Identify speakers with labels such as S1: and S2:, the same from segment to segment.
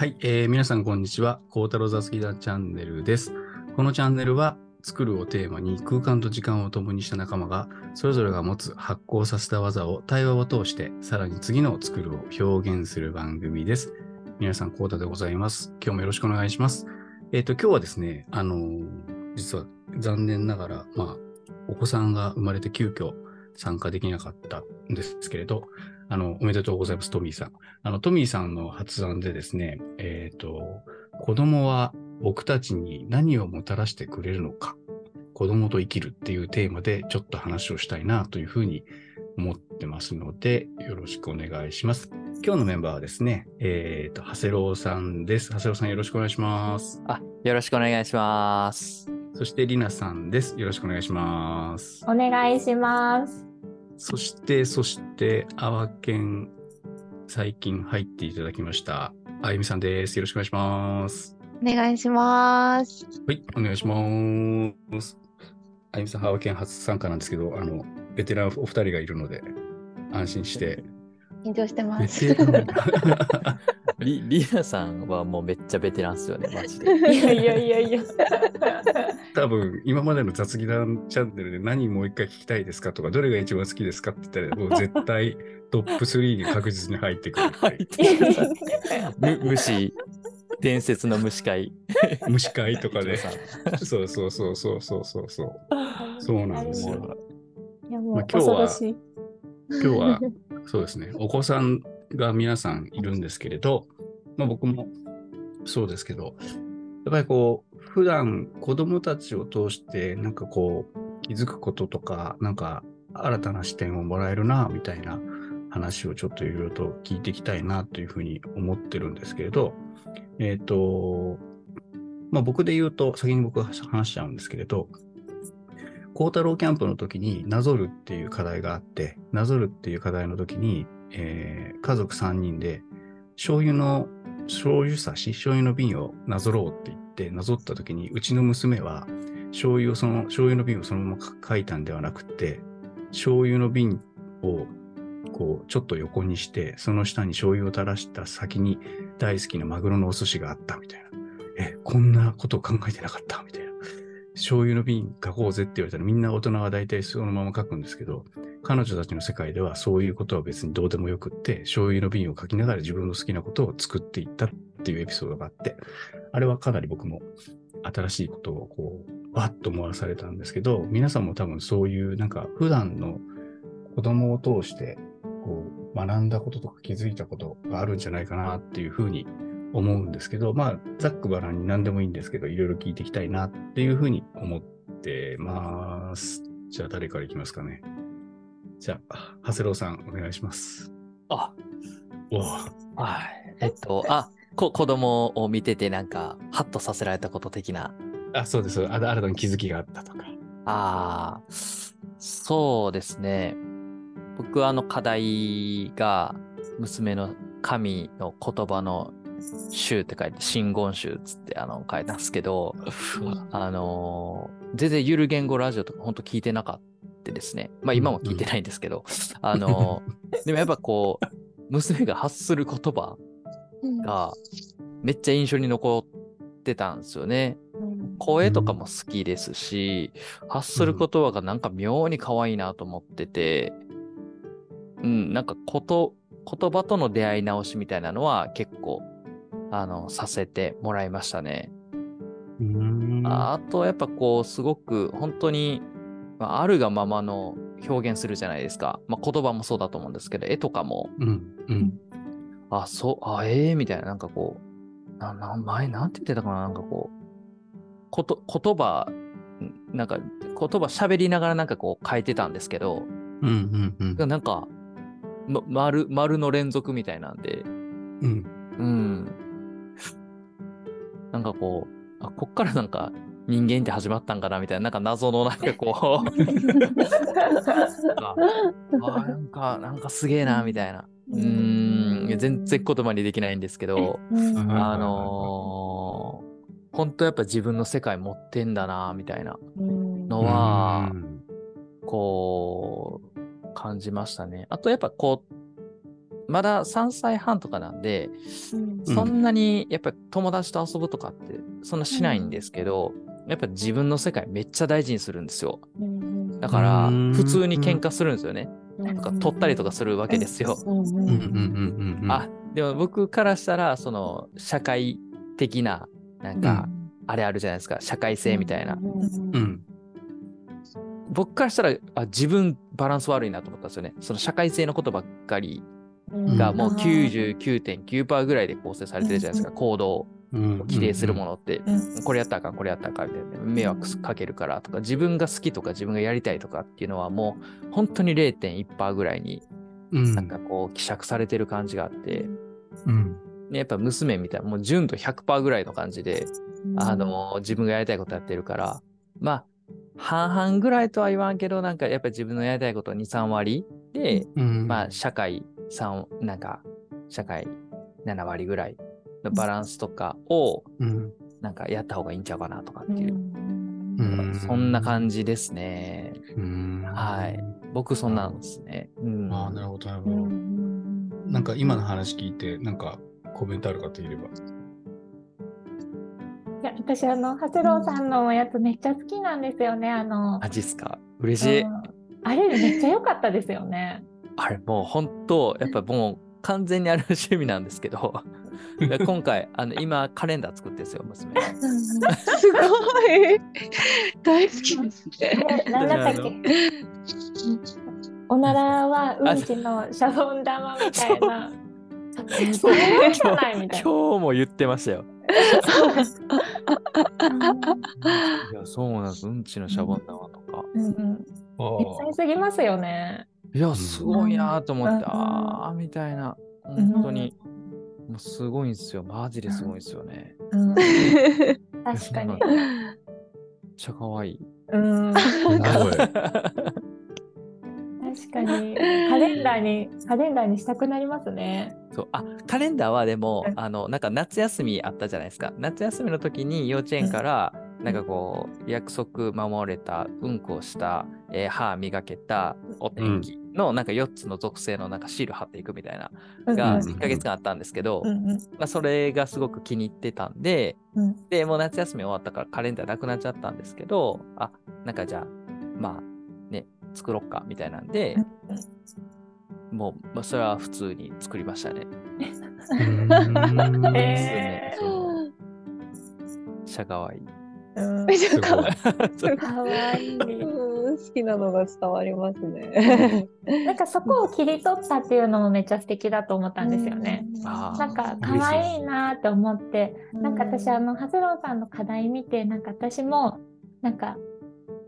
S1: はい、えー皆さんこんにちは。孝太郎雑技団チャンネルです。このチャンネルは、作るをテーマに空間と時間を共にした仲間が、それぞれが持つ発行させた技を対話を通して、さらに次の作るを表現する番組です。皆さん、孝太でございます。今日もよろしくお願いします。えっ、と、今日はですね、あのー実は残念ながら、まあ、お子さんが生まれて急遽参加できなかったんですけれど、あの、おめでとうございます、トミーさん。あの、トミーさんの発案でですね、えっ、と、子供は僕たちに何をもたらしてくれるのか、子供と生きるっていうテーマでちょっと話をしたいなというふうに思ってますので、よろしくお願いします。今日のメンバーはですね、えっ、と、長谷郎さんです。長谷郎さんよろしくお願いします。
S2: あ、よろしくお願いします。
S1: そして、りなさんです。よろしくお願いします。
S3: お願いします。
S1: そして、そして、あわけん、最近入っていただきました。あゆみさんです。よろしくお願いします。
S4: お願いします。
S1: はい、お願いします。あゆみさん、ハワケン初参加なんですけど、あの、ベテランお二人がいるので、安心して。
S4: 緊張してま
S1: ベ
S4: す。
S1: テラン
S2: り、りなさんはもうめっちゃベテランっすよね、マジで。
S3: いやいやいやいや。
S1: 多分、今までの雑技団チャンネルで何もう一回聞きたいですかとか、どれが一番好きですかって言ったら、もう絶対トップ3に確実に入ってくるっていう。
S2: む虫、伝説の虫会。
S1: 虫飼いとかで。そうそうそうそうそうそうそう。そうなんですよ。
S3: いやもう
S1: まあ今日は
S3: 恐ろしい。
S1: 今日はそうですね、お子さんが皆さんいるんですけれど、まあ、僕もそうですけど、やっぱりこう、普段子供たちを通して、なんかこう、気づくこととか、なんか新たな視点をもらえるな、みたいな話をちょっといろいろと聞いていきたいな、というふうに思ってるんですけれど、えっ、と、まあ僕で言うと、先に僕が話しちゃうんですけれど、孝太郎キャンプの時になぞるっていう課題があって、なぞるっていう課題の時に、えー家族3人で醤油の、醤油差し、醤油の瓶をなぞろうって言って、なぞった時に、うちの娘は醤油をその、醤油の瓶をそのまま書いたんではなくて、醤油の瓶をこう、ちょっと横にして、その下に醤油を垂らした先に大好きなマグロのお寿司があったみたいな。え、こんなこと考えてなかった？みたいな。醤油の瓶書こうぜって言われたらみんな大人は大体そのまま書くんですけど、彼女たちの世界ではそういうことは別にどうでもよくって、醤油の瓶を書きながら自分の好きなことを作っていったっていうエピソードがあって、あれはかなり僕も新しいことをこう、わっと思わされたんですけど、皆さんも多分そういうなんか普段の子供を通してこう学んだこととか気づいたことがあるんじゃないかなっていうふうに思うんですけど、まあ、ざっくばらんに何でもいいんですけど、いろいろ聞いていきたいなっていうふうに思ってます。じゃあ、誰からいきますかね？じゃあ、長谷郎さん、お願いします。
S2: あ、
S1: おお
S2: はい。えっと、あ、こ子供を見ててなんか、ハッとさせられたこと的な。
S1: あ、そうです。あ新たに気づきがあったとか。
S2: ああ、そうですね。僕はあの課題が娘の神の言葉の集って書いて、真言集っつってあの書いたんですけど、あのー全然ゆる言語ラジオとか本当聞いてなかったですね。まあ今も聞いてないんですけど、あのー でもやっぱこう、娘が発する言葉がめっちゃ印象に残ってたんですよね。声とかも好きですし、発する言葉がなんか妙に可愛いなと思ってて、うん、なんかこと言葉との出会い直しみたいなのは結構、あの、させてもらいましたね。
S1: うーん
S2: あと、やっぱこう、すごく本当に、まあ、あるがままの表現するじゃないですか。まあ、言葉もそうだと思うんですけど、絵とかも、
S1: うん、うん。
S2: あ、そう、あ、ええみたいな、なんかこう、な、な、前、なんて言ってたかな、なんかこう、こと、言葉、んなんか、言葉喋りながらなんかこう書いてたんですけど、
S1: うん、うん、うん。
S2: なんか、ま、丸、丸の連続みたいなんで、
S1: うん、
S2: うん。なんかこう、あ、こっからなんか人間って始まったんかなみたいな、なんか謎のなんかこう、ああなんか、なんかすげえな、みたいな。うーん、いや全然言葉にできないんですけど、
S3: うん
S2: あのー本当やっぱ自分の世界持ってんだな、みたいな
S3: うん
S2: のは
S1: う、ん
S2: こう、感じましたね。あとやっぱこう、まだ3歳半とかなんで、
S3: うん
S2: そんなにやっぱり友達と遊ぶとかってそんなしないんですけど、やっぱ自分の世界めっちゃ大事にするんですよ。だから
S1: うん
S2: 普通に喧嘩するんですよね。
S3: な
S2: なんか取ったりとかするわけですよ。あ、でも僕からしたら、その社会的な、なんか、あれあるじゃないですか、社会性みたいな。
S1: うん。
S2: 僕からしたらあ、自分バランス悪いなと思ったんですよね。その社会性のことばっかりがもう99.9%ぐらいで構成されてるじゃないですか、行動規定するものって。
S3: うん
S2: これやったらあかん、これやったらあかんみたいな。迷惑かけるからとか、自分が好きとか自分がやりたいとかっていうのはもう本当に0.1%ぐらいに
S1: うん。
S2: なんかこう希釈されてる感じがあって、
S1: うん。
S2: ね、やっぱ娘みたいな、もう純度100%ぐらいの感じで、あの、自分がやりたいことやってるから、まあ、半々ぐらいとは言わんけど、なんかやっぱり自分のやりたいこと2、3割で、
S1: うん。
S2: まあ、社会3、なんか、社会7割ぐらいのバランスとかを、
S1: うん。
S2: なんかやった方がいいんちゃうかなとかっていう、
S1: うん
S2: そんな感じですね。
S1: うん。
S2: はい。僕そんなんですね。うん。
S1: ああ、なるほど、なるほど。なんか今の話聞いて、なんかコメントある方いれば。
S3: いや私あの長谷郎さんのやつめっちゃ好きなんですよねあの
S2: マジっすか？嬉しい。
S3: うんあれめっちゃ良かったですよね。
S2: あれもう本当、やっぱもう完全にあれの趣味なんですけど、で今回、あの今カレンダー作ってるんですよ、娘。
S4: すごい大好きですね。
S3: えなんだったっけ？おならはうんちのシャボン玉みたいな。それじゃないみたいな。
S2: 今日も言ってましたよ。いや、そうなんです。うんちのシャボン玉とか。
S3: うんうん
S1: ああ
S3: 天才すぎますよね。
S2: いや、すごいなと思って、
S3: うん
S2: ああ、みたいな。本当に。もうすごいんですよ。マジですごいんですよね。
S3: うん、確かに。
S2: めっちゃ可愛い。
S3: うん。確かに。カレンダーに、カレンダーにしたくなりますね。
S2: そうあカレンダーはでも
S3: うん
S2: あのなんか夏休みあったじゃないですか夏休みの時に幼稚園からなんかこう約束守れたうんこをした、えー歯磨けたお天気のなんか4つの属性のなんかシール貼っていくみたいなが
S3: うんうん。
S2: 1ヶ月間あったんですけど、
S3: うんうん。
S2: まあ、それがすごく気に入ってたんで
S3: うん。
S2: でもう夏休み終わったからカレンダーなくなっちゃったんですけどあなんかじゃあまあね作ろっかみたいなんで、もう、まあ、それは普通に作りましたね。
S1: うん。
S3: え
S2: そう。シャがわいい。
S3: うん。
S4: め
S3: かわいい。
S4: うん好きなのが伝わりますね。
S3: なんかそこを切り取ったっていうのもめっちゃ素敵だと思ったんですよね。なんか可愛いなって思って、なんか私あのハズローさんの課題見て、なんか私もなんか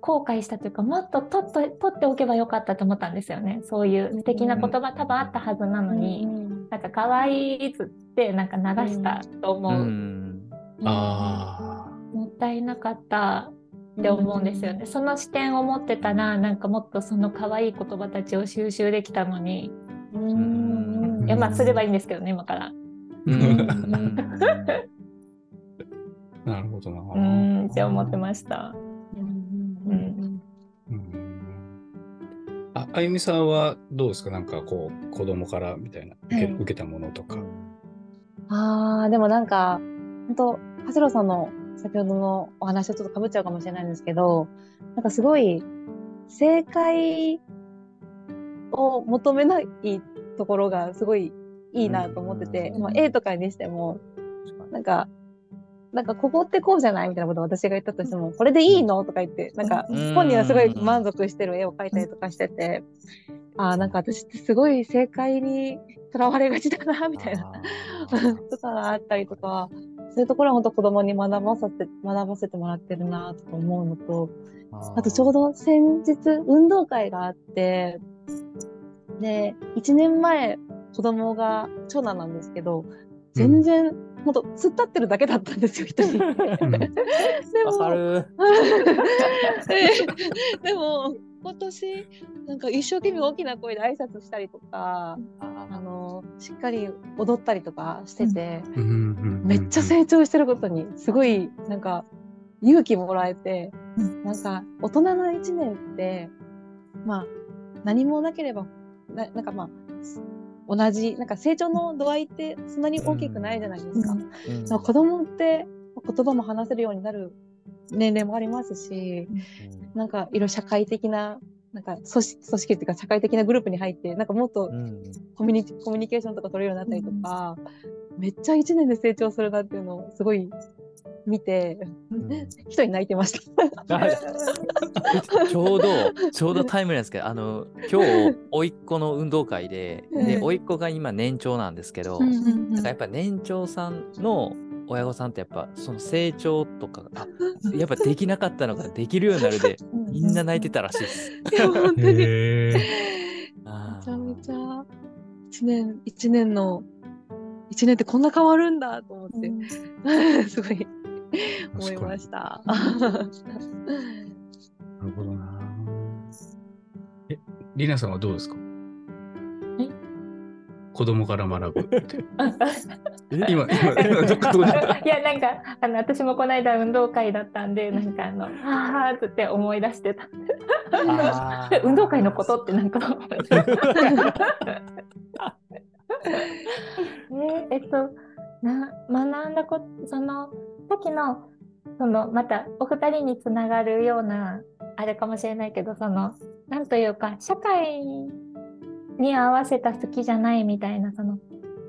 S3: 後悔したというか、もっと取っと取っておけばよかったと思ったんですよね。そういう素敵な言葉多分あったはずなのに、なんか可愛いっつってなんか流したと思う。
S2: うん。
S1: あ
S3: もったいなかったって思うんですよね。その視点を持ってたら、なんかもっとその可愛い言葉たちを収集できたのに、
S2: ん
S3: いやまあすればいいんですけどね、今から。
S1: なるほどな。
S3: うーんって思ってました。
S1: うんあ、あゆみさんはどうですか？なんかこう、子供からみたいな、受け,、
S4: はい
S1: 受けたものとか。
S4: ああ、でもなんか、本当ハセロさんの先ほどのお話とちょっと被っちゃうかもしれないんですけど、なんかすごい、正解を求めないところがすごいいいなと思ってて、
S2: うん。
S4: まあ、A とかにしても、なんか、なんかここってこうじゃないみたいなことを私が言ったとしても、これでいいのとか言って、なんか
S2: うん。
S4: 本人はすごい満足してる絵を描いたりとかしてて、ああ、なんか私ってすごい正解にとらわれがちだな、みたいな。とかがあったりとか、そういうところは本当子供に学ばせて、学ばせてもらってるなとか思うのと、あとちょうど先日運動会があって、で、1年前子供が長男なんですけど、全然、ほんと突っ立ってるだけだったんですよ、一人。
S1: うん。
S4: でも、でも、今年、なんか一生懸命大きな声で挨拶したりとか、あの、しっかり踊ったりとかしてて、
S1: うんうん
S4: めっちゃ成長してることに、すごい、なんか、勇気もらえて、なんか、大人の一年って、まあ、何もなければ、ななんかまあ、同じなんか成長の度合いってそんなに大きくないじゃないですか。
S2: うん。
S4: でも子供って言葉も話せるようになる年齢もありますし、なんかいろいろ社会的ななんか組織組織っていうか社会的なグループに入ってなんかもっと
S2: うん。
S4: コミュニコミュニケーションとか取れるようになったりとか、めっちゃ1年で成長するなっていうのをすごい見て、
S2: うん。
S4: 一人泣いてました。
S2: あ ちょうど、ちょうどタイムリーなんですけど、あの、今日、甥っ子の運動会で、で、
S4: うん。
S2: 甥っ子が今年長なんですけど、
S4: うんうんうん。
S2: なんかやっぱ年長さんの親御さんってやっぱその成長とか、あ やっぱできなかったのができるようになるで、みんな泣いてたらしいです。
S4: いや本当にめちゃめちゃ一年一年の一年ってこんな変わるんだと思って、すごい思いました。
S1: なるほどな。え、りなさんはどうですか？
S3: え
S1: 子供から学ぶって。
S2: ー
S1: 今、今、今、どっかどこに行った？
S3: いやなんかあの私もこの間運動会だったんでなんかあの「ああ」って思い出してた。運動会のことってなんか ねえっとな学んだことそのさっきのそのまたお二人につながるようなあれかもしれないけどそのなんというか社会に合わせた好きじゃないみたいなその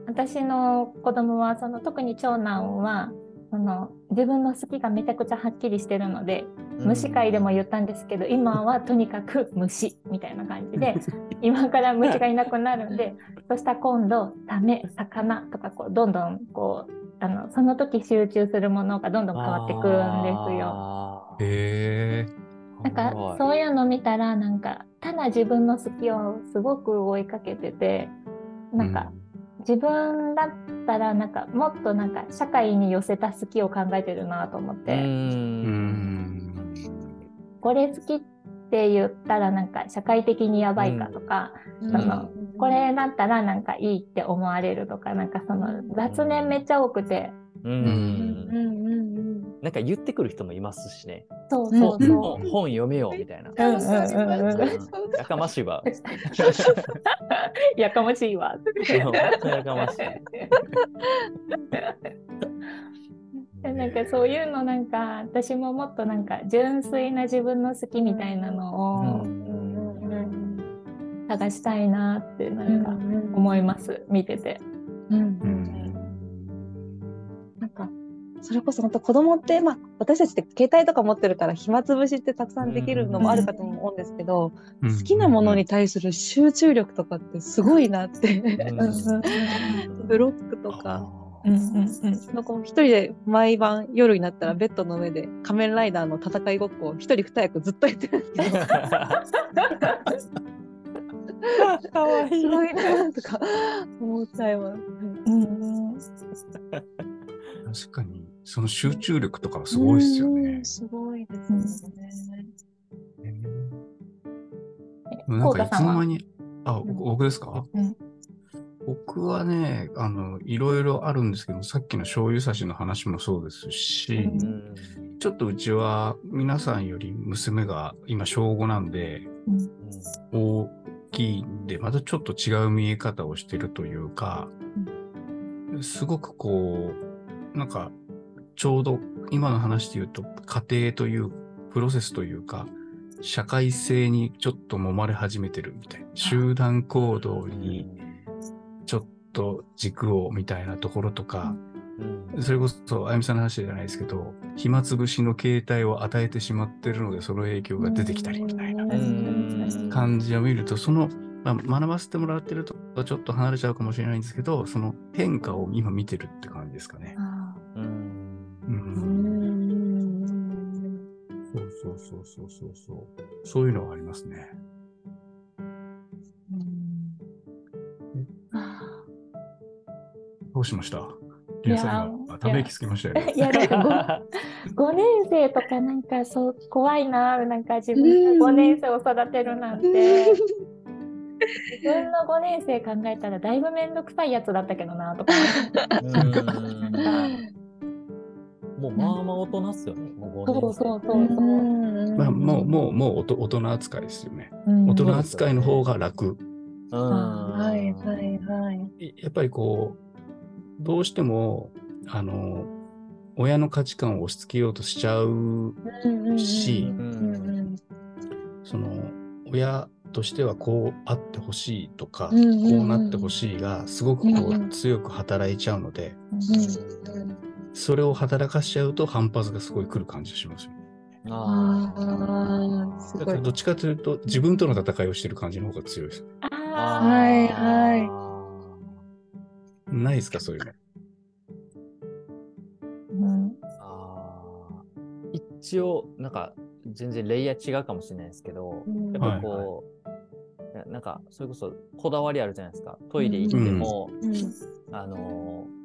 S3: 私の子供はその特に長男はその自分の好きがめちゃくちゃはっきりしてるので虫界でも言ったんですけど、今はとにかく虫みたいな感じで 今から虫がいなくなるんでそしたら今度サメ魚とかこうどんどんこうあのその時集中するものがどんどん変わってくるんですよ。
S1: へえ。
S3: なんか
S2: はい
S3: そういうの見たらなんかただ自分の好きをすごく追いかけててなんか自分だったらなんかもっとなんか社会に寄せた好きを考えてるなと思っ
S2: う
S3: て。
S1: うん。
S2: ん。
S3: これ好きって言ったらなんか社会的にやばいかとか、そのこれだったらなんかいいって思われるとかなんかその雑念めっちゃ多くて、
S2: う
S4: うん
S2: ん。
S4: うんうん
S2: なんか言ってくる人もいますしね。
S3: そうそう
S1: うん
S3: そ
S2: 本本読めよみたいな。やかましいわ。
S3: う。やかましいわ。
S2: やかましい。
S3: で なんかそういうのなんか私ももっとなんか純粋な自分の好きみたいなのを探したいなってなんか思います見てて。
S4: うんそれこそ本当子供って、まあ、私たちって携帯とか持ってるから暇つぶしってたくさんできるのもあるかと思うんですけど、
S1: うん
S4: 好きなものに対する集中力とかってすごいなって、ブロックとか。
S3: うんうんうん
S4: 一人で毎晩夜になったらベッドの上で仮面ライダーの戦いごっこを一人二役ずっとやってるんですよ。
S2: かわいい。
S4: すごいなとか思っちゃいます。
S3: うん
S1: 確かに、その集中力とかはすごいですよね
S4: うん。すごいですよね。
S1: なんかいつの間
S3: に。
S1: に、あ、
S3: ん
S1: 僕ですか、
S3: うん
S1: 僕はね、あの、いろいろあるんですけど、さっきの醤油差しの話もそうですし、
S3: うん
S1: ちょっとうちは皆さんより娘が今小5なんで、大きいんで、またちょっと違う見え方をしてるというか、すごくこう、なんか、ちょうど今の話で言うと、家庭というプロセスというか、社会性にちょっと揉まれ始めてるみたいな、集団行動にちょっと軸をみたいなところとか、それこそ、あやみさんの話じゃないですけど、暇つぶしの形態を与えてしまってるので、その影響が出てきたりみたいな。
S2: うん。
S1: 感じを見ると、その、まあ、学ばせてもらってるとちょっと離れちゃうかもしれないんですけど、その変化を今見てるって感じですかね。そうそうそうそうそう。そう。そういうのはありますね。どうしました？皆さん
S3: いや
S1: ため息つきましたよ
S3: いやなんか 5, 年生とかなんかそう怖いななんか自分が5年生を育てるなんて。自分の5年生考えたらだいぶ面倒くさいやつだったけどなとか
S2: もうまあまあ大人っすよね。もう5
S3: そうそうそう
S1: まあ、もう、もう、もうおと大人扱いですよね。
S3: うん。
S1: 大人扱いの方が楽。
S2: うん。
S4: はいはいはい。
S1: やっぱりこう、どうしても、あの、親の価値観を押し付けようとしちゃう、し
S4: うんうんうん。
S1: その、親としてはこうあってほしいとか、こうなってほしいが、すごくこ
S4: う
S1: 強く働いちゃうので、それを働かしちゃうと反発がすごい来る感じがしますよね。
S2: あ
S4: ああ、すごい。
S1: だからどっちかというと、自分との戦いをしてる感じの方が強いです。
S3: あ
S4: はいはい
S1: ないですか、そういうの。
S3: ーうん
S2: あー一応、なんか、全然レイヤー違うかもしれないですけど、やっぱりこう、ななんか、それこそこだわりあるじゃないですか。トイレ行っても、
S4: うん
S2: あのー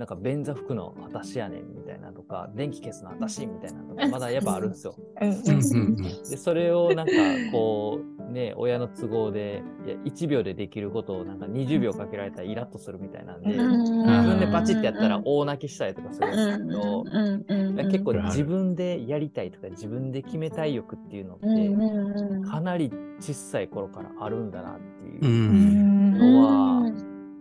S2: なんか便座拭くの私やねんみたいなとか、電気消すの私みたいなのとか、まだやっぱあるんですよ。で、それをなんかこう、ね、親の都合で、いや、1秒でできることをなんか20秒かけられたらイラッとするみたいなんで、
S3: うん。
S2: 自分でパチってやったら大泣きしたりとかするんですけど、結構
S1: うん。
S2: 自分でやりたいとか自分で決めたい欲っていうのって、かなり小さい頃からあるんだなっていう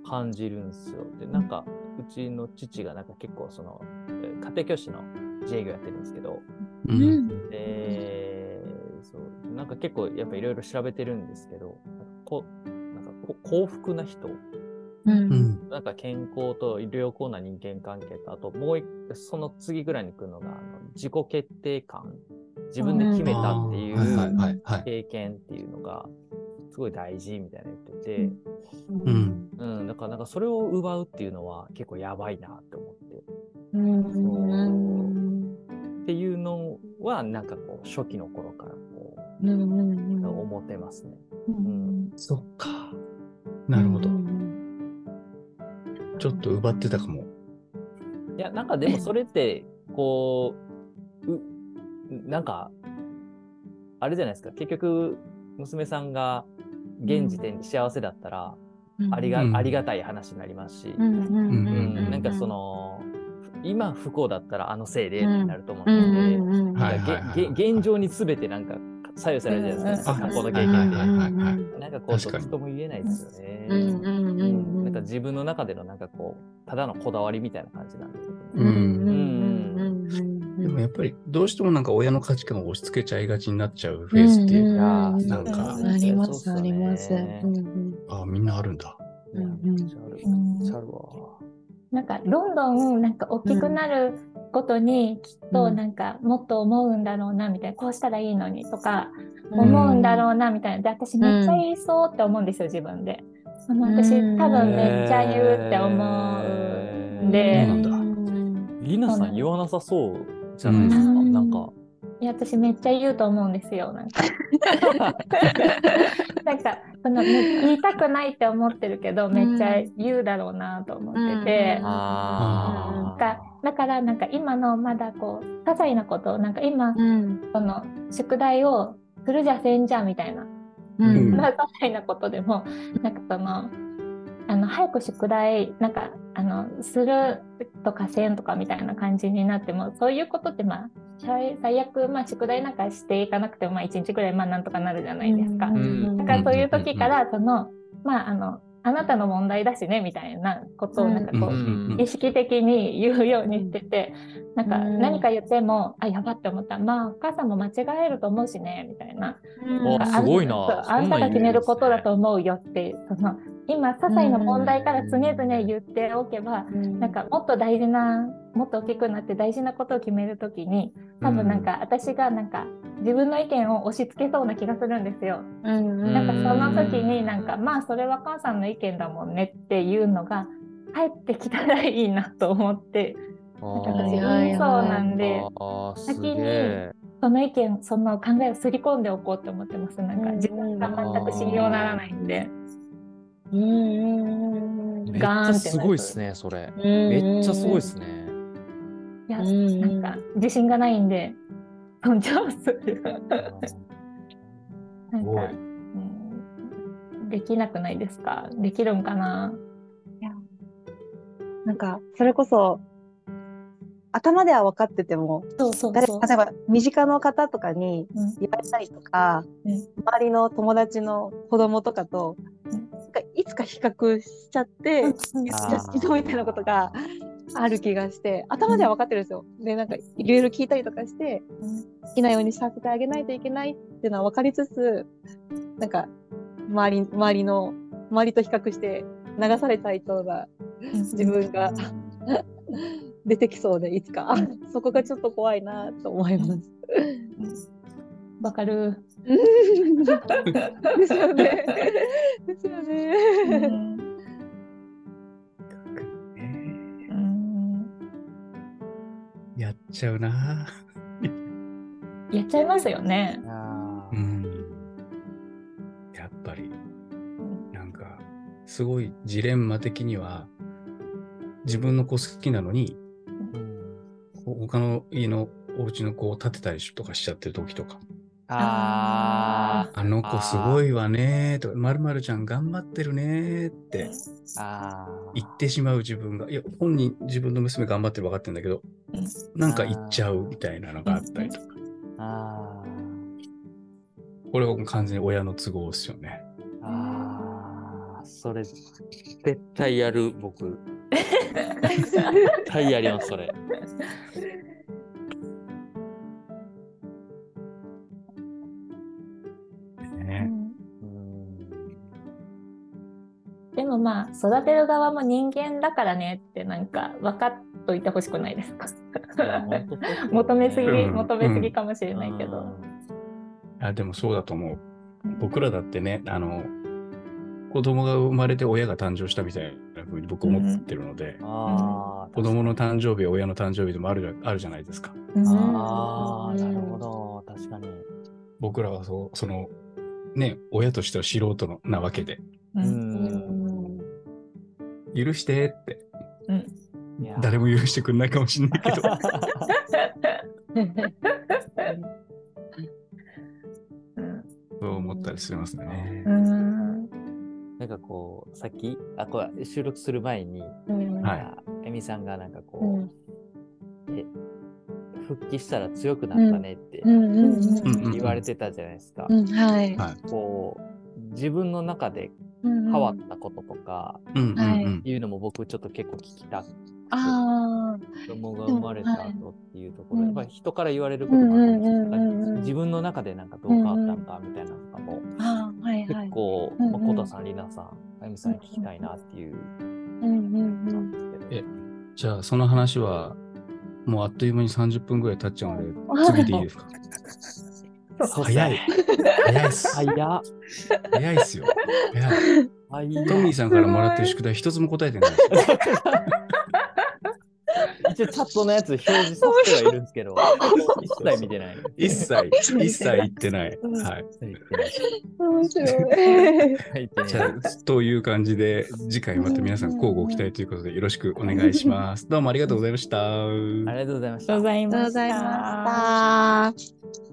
S2: 感じるんですよ。で、なんか、うちの父がなんか結構その、えー家庭教師の自営業やってるんですけど、
S1: う
S4: うん。ん
S2: で、そう、なんか結構やっぱいろいろ調べてるんですけど、なんかこなんかこ幸福な人、
S4: うん。
S1: うん。
S2: なんか健康と良好な人間関係と、あともう一その次ぐらいに来るのが、あの自己決定感、自分で決めたっていう
S1: いはいはい。
S2: 経験っていうのが、すごい大事みたいな言ってて、
S1: うん
S2: うん、だからなんかそれを奪うっていうのは結構やばいなって思って。
S4: うん
S2: っていうのはなんかこう初期の頃からこ
S4: うん
S2: う
S4: うん
S2: 思ってますね。
S3: うん
S1: そっか。なるほど
S4: う。ん
S1: ちょっと奪ってたかも。
S2: いやなんかでもそれってこううなんかあれじゃないですか結局娘さんが現時点で幸せだったら
S4: うん。
S2: ありが,、
S1: うん。
S2: ありがたい話になりますし、
S4: うんうんうん
S2: うんなんかその今不幸だったらあのせいでってなると思う
S4: うん
S2: ので、現状に全てなんか左右されるじゃないですか、
S3: うん
S2: 過去の経験で。なんかこう、どっちとも言えないですよね。
S4: うん
S2: なんか自分の中でのなんかこう、ただのこだわりみたいな感じなんで。
S1: うん。
S4: うんうんうん。
S1: でもやっぱりどうしてもなんか親の価値観を押し付けちゃいがちになっちゃうフェーズって、
S4: うん
S2: やー
S1: なんか。
S4: ありますあります。うんうん。
S1: あみんなあるんだ。
S4: うんうん。
S2: めっちゃある。
S3: うん。
S2: めっちゃあるわ。
S3: なんかどんどんなんか大きくなることにきっとなんかもっと思うんだろうなみたいなこうしたらいいのにとか思うんだろうなみたいな。で私めっちゃ言いそうって思うんですよ自分で。あの私
S4: うん。
S3: 多分めっちゃ言うって思うんで、
S1: そうなんだ。
S2: リナさん言わなさそうじゃないですか。
S3: うん
S2: なんか。
S3: いや私めっちゃ言うと思うんですよなんか。なんかそのめ言いたくないって思ってるけどめっちゃ言うだろうなと思ってて。
S4: うん
S2: あ
S3: がだからなんか今のまだこう些細なことなんか今
S4: うん
S3: その宿題をするじゃせんじゃみたいな、
S4: うん
S3: まあ些細なことでもなんかそのあの早く宿題なんかあのするとかせんとかみたいな感じになってもそういうことってまあ最悪、まあ、宿題なんかしていかなくてもまあ1日ぐらいまあなんとかなるじゃないですか。だからそういう時からそのまああのあなたの問題だしねみたいなことをなんかこう、
S2: うん
S3: 意識的に言うようにしてて、なんか
S4: うん
S3: 何か言っても、あ、やばって思った。まあ、お母さんも間違えると思うしね、みたいな。
S2: お
S3: なんか
S2: すごいな。
S3: あんたが決めることだと思うよって、その、今、些細な問題から常々言っておけば、なんかもっと大事な、もっと大きくなって大事なことを決めるときに、多分なんか私がなんか自分の意見を押し付けそうな気がするんですよ。
S4: うん
S3: なんかその時になんかまあそれは母さんの意見だもんねっていうのが返ってきたらいいなと思って。私言いそうなんで先にその意見その考えをすり込んでおこうって思ってます。なんか自分が全く信用ならないんで。
S4: うんうん
S2: めっちゃすごいっすね、それ。めっちゃすごいっすね。
S3: いや
S4: うん。
S3: なんか自信がないんで尊重するなんか、
S1: すごい
S3: うん、できなくないですか？できるんかな？
S4: なんかそれこそ頭では分かってても
S3: そ
S4: 例えば身近の方とかに
S3: うん。
S4: 言われたりとか、
S3: うん。
S4: 周りの友達の子供とかと、
S3: うん。
S4: なんかいつか比較しちゃって、
S3: うん
S4: みたいなことがある気がして頭では分かってるんですよ。でなんかいろいろ聞いたりとかして好きなようにさせてあげないといけないっていうのは分かりつつなんか周り周りの周りと比較して流されちゃいそうな自分が出てきそうでいつかそこがちょっと怖いなと思います。
S3: わかる。
S4: ですよね。ですよ
S3: う
S4: ね。
S1: ちゃうな。
S3: やっちゃいますよね。
S1: うん。やっぱり、なんか、すごいジレンマ的には、自分の子好きなのに、他の家のお家の子を建てたりとかしちゃってる時とか、
S2: あ
S1: あの子すごいわねーとか、まるまるちゃん頑張ってるねーって
S2: ーあー
S1: 言ってしまう自分が、いや、本人自分の娘頑張ってる分かってるんだけど、なんか言っちゃうみたいなのがあったりとか、
S2: あ
S1: これは完全に親の都合ですよね。
S2: ーあー。それ絶対やる僕。絶対やりますそれ。
S3: でもまあ育てる側も人間だからねってなんか分かっといてほしくないですか？求めすぎ、
S1: うん
S3: 求めすぎかもしれないけど。
S1: あでもそうだと思う。僕らだってね、あの、子供が生まれて親が誕生したみたいな風に僕思ってるので、
S2: ああ、
S1: 子供の誕生日、親の誕生日でもあるじゃあるじゃないですか。
S3: うん
S2: ああ、なるほど。確かに。
S1: 僕らはそう、その、ね、親としては素人のなわけで、
S3: う
S2: うんん。
S1: 許してって、誰も許してくれないかもしれないけど、
S3: うん
S1: そう思ったりしますね。
S3: う。ん。
S2: なんかこう、さっき、あ、これ収録する前に、
S4: うん。
S1: はい。
S2: なんかエミさんがなんかこう、
S4: うん。
S2: え、復帰したら強くなったねって言われてたじゃないですか。
S4: うん。はい。
S1: はい。
S2: こう、自分の中で
S4: 変
S2: 変わったこととか、
S1: うんうんうん。
S2: い。うのも僕ちょっと結構聞きたくて、
S4: あ
S2: 子供が生まれた後っていうところ、
S4: うん
S2: やっぱり人から言われることもあるんですけど
S4: うんうんうんうん
S2: 自分の中でなんかどう変わったのかみたいなのとかも、
S4: ああはいはい
S2: 結構、まあ、コタさん、リナさん、あゆみさんに聞きたいなっていう
S4: うんうん
S2: なんですけど。
S1: えじゃあ、その話は、もうあっという間に30分ぐらい経っちゃうので、
S4: うん
S1: 次でいいですか？早い。早いっす。
S2: 早っ。
S1: 早いっすよ。早い。トミーさんからもらってる宿題一つも答えてない。
S2: 一応チャットのやつ表示させてはいるんですけど、一切見てない。
S1: 一切、一切言ってない。
S4: うん
S1: はい。
S4: 面白い
S1: じゃあ、という感じで、次回また皆さん交互期待ということでよろしくお願いします。どうもありがとうございました。
S2: ありがとうございました
S3: ありがとうご。ざいま。
S4: した。